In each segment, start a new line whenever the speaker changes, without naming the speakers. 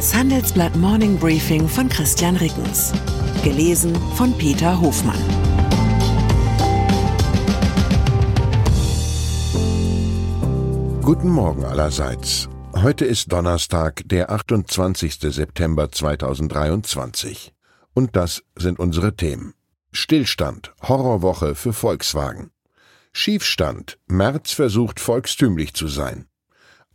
Das Handelsblatt Morning Briefing von Christian Rickens. Gelesen von Peter Hofmann.
Guten Morgen allerseits. Heute ist Donnerstag, der 28. September 2023. Und das sind unsere Themen. Stillstand, Horrorwoche für Volkswagen. Schiefstand, Merz versucht volkstümlich zu sein.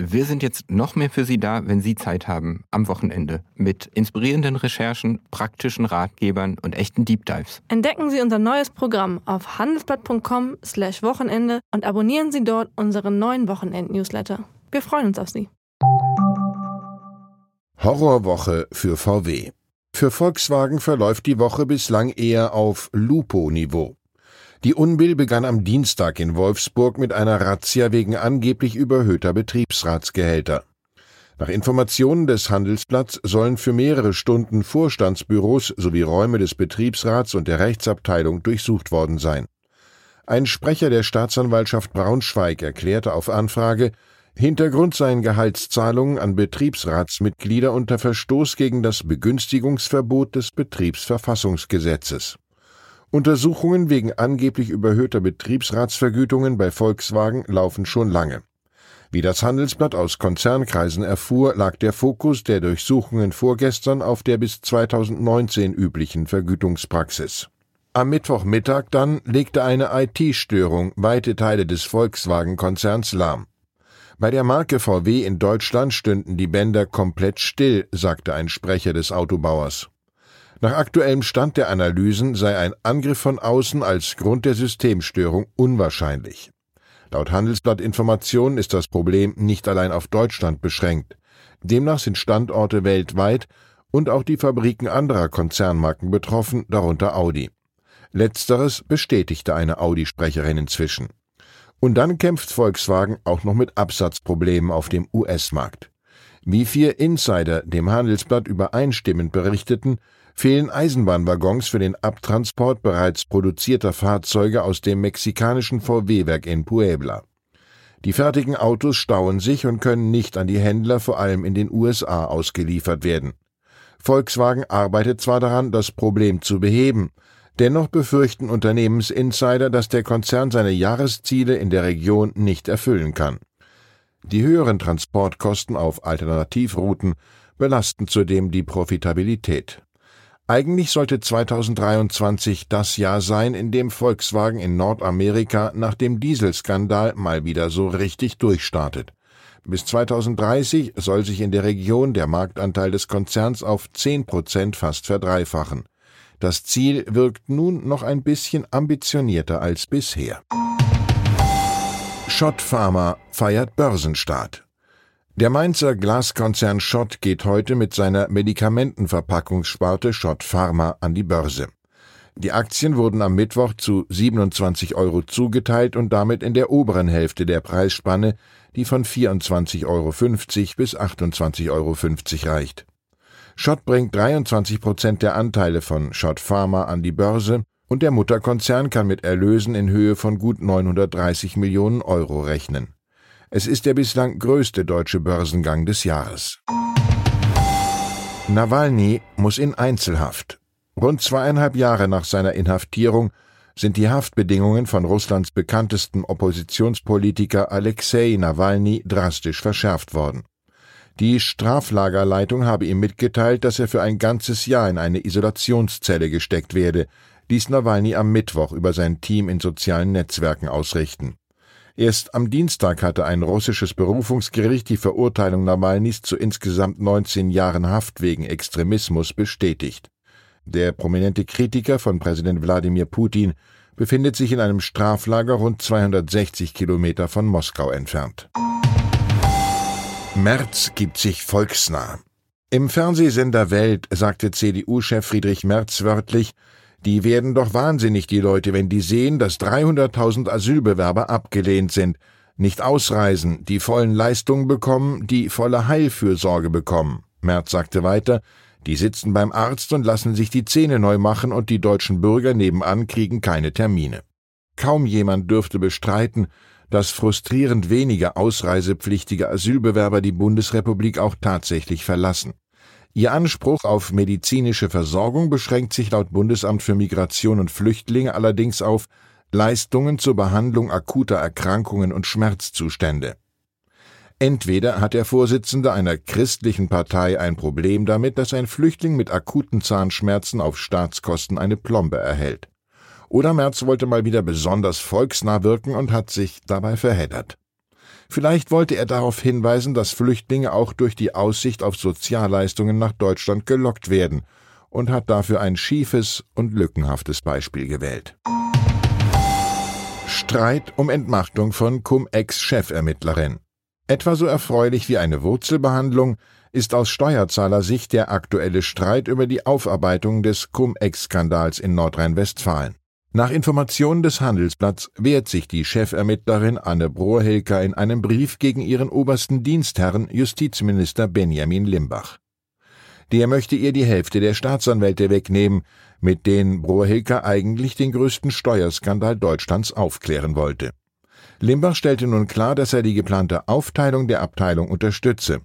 Wir sind jetzt noch mehr für Sie da, wenn Sie Zeit haben, am Wochenende, mit inspirierenden Recherchen, praktischen Ratgebern und echten Deep Dives.
Entdecken Sie unser neues Programm auf handelsblatt.com/slash Wochenende und abonnieren Sie dort unseren neuen Wochenend-Newsletter. Wir freuen uns auf Sie.
Horrorwoche für VW. Für Volkswagen verläuft die Woche bislang eher auf Lupo-Niveau. Die Unbill begann am Dienstag in Wolfsburg mit einer Razzia wegen angeblich überhöhter Betriebsratsgehälter. Nach Informationen des Handelsblatts sollen für mehrere Stunden Vorstandsbüros sowie Räume des Betriebsrats und der Rechtsabteilung durchsucht worden sein. Ein Sprecher der Staatsanwaltschaft Braunschweig erklärte auf Anfrage, Hintergrund seien Gehaltszahlungen an Betriebsratsmitglieder unter Verstoß gegen das Begünstigungsverbot des Betriebsverfassungsgesetzes. Untersuchungen wegen angeblich überhöhter Betriebsratsvergütungen bei Volkswagen laufen schon lange. Wie das Handelsblatt aus Konzernkreisen erfuhr, lag der Fokus der Durchsuchungen vorgestern auf der bis 2019 üblichen Vergütungspraxis. Am Mittwochmittag dann legte eine IT-Störung weite Teile des Volkswagen-Konzerns lahm. Bei der Marke VW in Deutschland stünden die Bänder komplett still, sagte ein Sprecher des Autobauers. Nach aktuellem Stand der Analysen sei ein Angriff von außen als Grund der Systemstörung unwahrscheinlich. Laut Handelsblatt Informationen ist das Problem nicht allein auf Deutschland beschränkt. Demnach sind Standorte weltweit und auch die Fabriken anderer Konzernmarken betroffen, darunter Audi. Letzteres bestätigte eine Audi-Sprecherin inzwischen. Und dann kämpft Volkswagen auch noch mit Absatzproblemen auf dem US-Markt. Wie vier Insider dem Handelsblatt übereinstimmend berichteten, fehlen Eisenbahnwaggons für den Abtransport bereits produzierter Fahrzeuge aus dem mexikanischen VW-Werk in Puebla. Die fertigen Autos stauen sich und können nicht an die Händler vor allem in den USA ausgeliefert werden. Volkswagen arbeitet zwar daran, das Problem zu beheben, Dennoch befürchten Unternehmensinsider, dass der Konzern seine Jahresziele in der Region nicht erfüllen kann. Die höheren Transportkosten auf Alternativrouten belasten zudem die Profitabilität. Eigentlich sollte 2023 das Jahr sein, in dem Volkswagen in Nordamerika nach dem Dieselskandal mal wieder so richtig durchstartet. Bis 2030 soll sich in der Region der Marktanteil des Konzerns auf 10 Prozent fast verdreifachen. Das Ziel wirkt nun noch ein bisschen ambitionierter als bisher. Schott Pharma feiert Börsenstart. Der Mainzer Glaskonzern Schott geht heute mit seiner Medikamentenverpackungssparte Schott Pharma an die Börse. Die Aktien wurden am Mittwoch zu 27 Euro zugeteilt und damit in der oberen Hälfte der Preisspanne, die von 24,50 Euro bis 28,50 Euro reicht. Schott bringt 23 Prozent der Anteile von Schott Pharma an die Börse und der Mutterkonzern kann mit Erlösen in Höhe von gut 930 Millionen Euro rechnen. Es ist der bislang größte deutsche Börsengang des Jahres. Nawalny muss in Einzelhaft. Rund zweieinhalb Jahre nach seiner Inhaftierung sind die Haftbedingungen von Russlands bekanntesten Oppositionspolitiker Alexei Nawalny drastisch verschärft worden. Die Straflagerleitung habe ihm mitgeteilt, dass er für ein ganzes Jahr in eine Isolationszelle gesteckt werde, ließ Nawalny am Mittwoch über sein Team in sozialen Netzwerken ausrichten. Erst am Dienstag hatte ein russisches Berufungsgericht die Verurteilung Nawalnys zu insgesamt 19 Jahren Haft wegen Extremismus bestätigt. Der prominente Kritiker von Präsident Wladimir Putin befindet sich in einem Straflager rund 260 Kilometer von Moskau entfernt. Merz gibt sich volksnah. Im Fernsehsender Welt sagte CDU-Chef Friedrich Merz wörtlich, die werden doch wahnsinnig, die Leute, wenn die sehen, dass 300.000 Asylbewerber abgelehnt sind, nicht ausreisen, die vollen Leistungen bekommen, die volle Heilfürsorge bekommen. Merz sagte weiter, die sitzen beim Arzt und lassen sich die Zähne neu machen und die deutschen Bürger nebenan kriegen keine Termine. Kaum jemand dürfte bestreiten, dass frustrierend wenige ausreisepflichtige Asylbewerber die Bundesrepublik auch tatsächlich verlassen. Ihr Anspruch auf medizinische Versorgung beschränkt sich laut Bundesamt für Migration und Flüchtlinge allerdings auf Leistungen zur Behandlung akuter Erkrankungen und Schmerzzustände. Entweder hat der Vorsitzende einer christlichen Partei ein Problem damit, dass ein Flüchtling mit akuten Zahnschmerzen auf Staatskosten eine Plombe erhält. Oder Merz wollte mal wieder besonders volksnah wirken und hat sich dabei verheddert. Vielleicht wollte er darauf hinweisen, dass Flüchtlinge auch durch die Aussicht auf Sozialleistungen nach Deutschland gelockt werden und hat dafür ein schiefes und lückenhaftes Beispiel gewählt. Streit um Entmachtung von Cum-Ex-Chefermittlerin. Etwa so erfreulich wie eine Wurzelbehandlung ist aus Steuerzahlersicht der aktuelle Streit über die Aufarbeitung des Cum-Ex-Skandals in Nordrhein-Westfalen. Nach Informationen des Handelsblatts wehrt sich die Chefermittlerin Anne Brohilker in einem Brief gegen ihren obersten Dienstherrn Justizminister Benjamin Limbach. Der möchte ihr die Hälfte der Staatsanwälte wegnehmen, mit denen Brohilker eigentlich den größten Steuerskandal Deutschlands aufklären wollte. Limbach stellte nun klar, dass er die geplante Aufteilung der Abteilung unterstütze.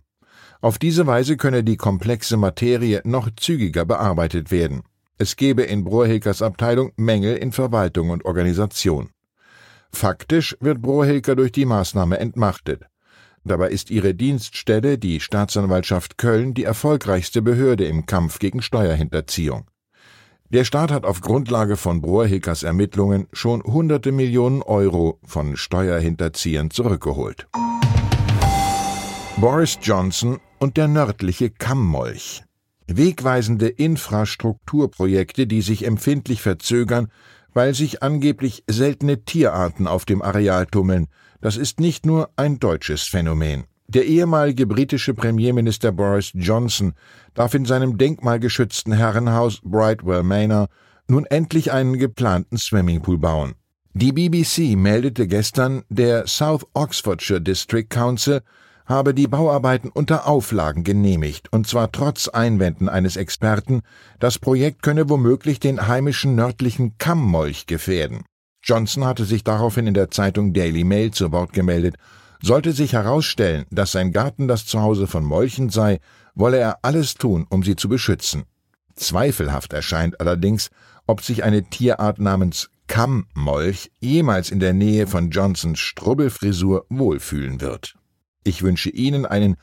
Auf diese Weise könne die komplexe Materie noch zügiger bearbeitet werden. Es gebe in Brohilkers Abteilung Mängel in Verwaltung und Organisation. Faktisch wird Brohilker durch die Maßnahme entmachtet. Dabei ist ihre Dienststelle, die Staatsanwaltschaft Köln, die erfolgreichste Behörde im Kampf gegen Steuerhinterziehung. Der Staat hat auf Grundlage von Brohrhickers Ermittlungen schon hunderte Millionen Euro von Steuerhinterziehern zurückgeholt. Boris Johnson und der nördliche Kammmolch. Wegweisende Infrastrukturprojekte, die sich empfindlich verzögern, weil sich angeblich seltene Tierarten auf dem Areal tummeln, das ist nicht nur ein deutsches Phänomen. Der ehemalige britische Premierminister Boris Johnson darf in seinem denkmalgeschützten Herrenhaus Brightwell Manor nun endlich einen geplanten Swimmingpool bauen. Die BBC meldete gestern, der South Oxfordshire District Council habe die Bauarbeiten unter Auflagen genehmigt, und zwar trotz Einwänden eines Experten, das Projekt könne womöglich den heimischen nördlichen Kammmolch gefährden. Johnson hatte sich daraufhin in der Zeitung Daily Mail zu Wort gemeldet. Sollte sich herausstellen, dass sein Garten das Zuhause von Molchen sei, wolle er alles tun, um sie zu beschützen. Zweifelhaft erscheint allerdings, ob sich eine Tierart namens Kammmolch jemals in der Nähe von Johnsons Strubbelfrisur wohlfühlen wird. Ich wünsche Ihnen einen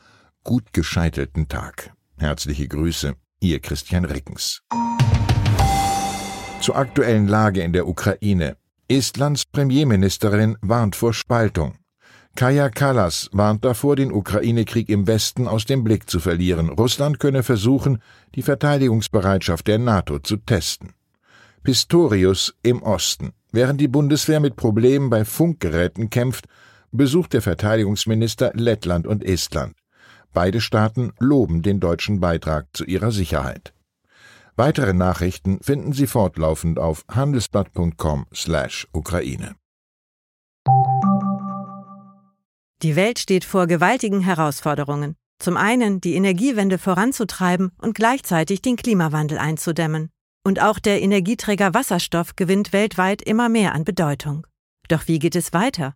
gut gescheitelten Tag. Herzliche Grüße, Ihr Christian Rickens. Zur aktuellen Lage in der Ukraine. Estlands Premierministerin warnt vor Spaltung. Kaja Kallas warnt davor, den Ukraine-Krieg im Westen aus dem Blick zu verlieren. Russland könne versuchen, die Verteidigungsbereitschaft der NATO zu testen. Pistorius im Osten. Während die Bundeswehr mit Problemen bei Funkgeräten kämpft, besucht der Verteidigungsminister Lettland und Estland. Beide Staaten loben den deutschen Beitrag zu ihrer Sicherheit. Weitere Nachrichten finden Sie fortlaufend auf handelsblatt.com/Ukraine.
Die Welt steht vor gewaltigen Herausforderungen. Zum einen die Energiewende voranzutreiben und gleichzeitig den Klimawandel einzudämmen. Und auch der Energieträger Wasserstoff gewinnt weltweit immer mehr an Bedeutung. Doch wie geht es weiter?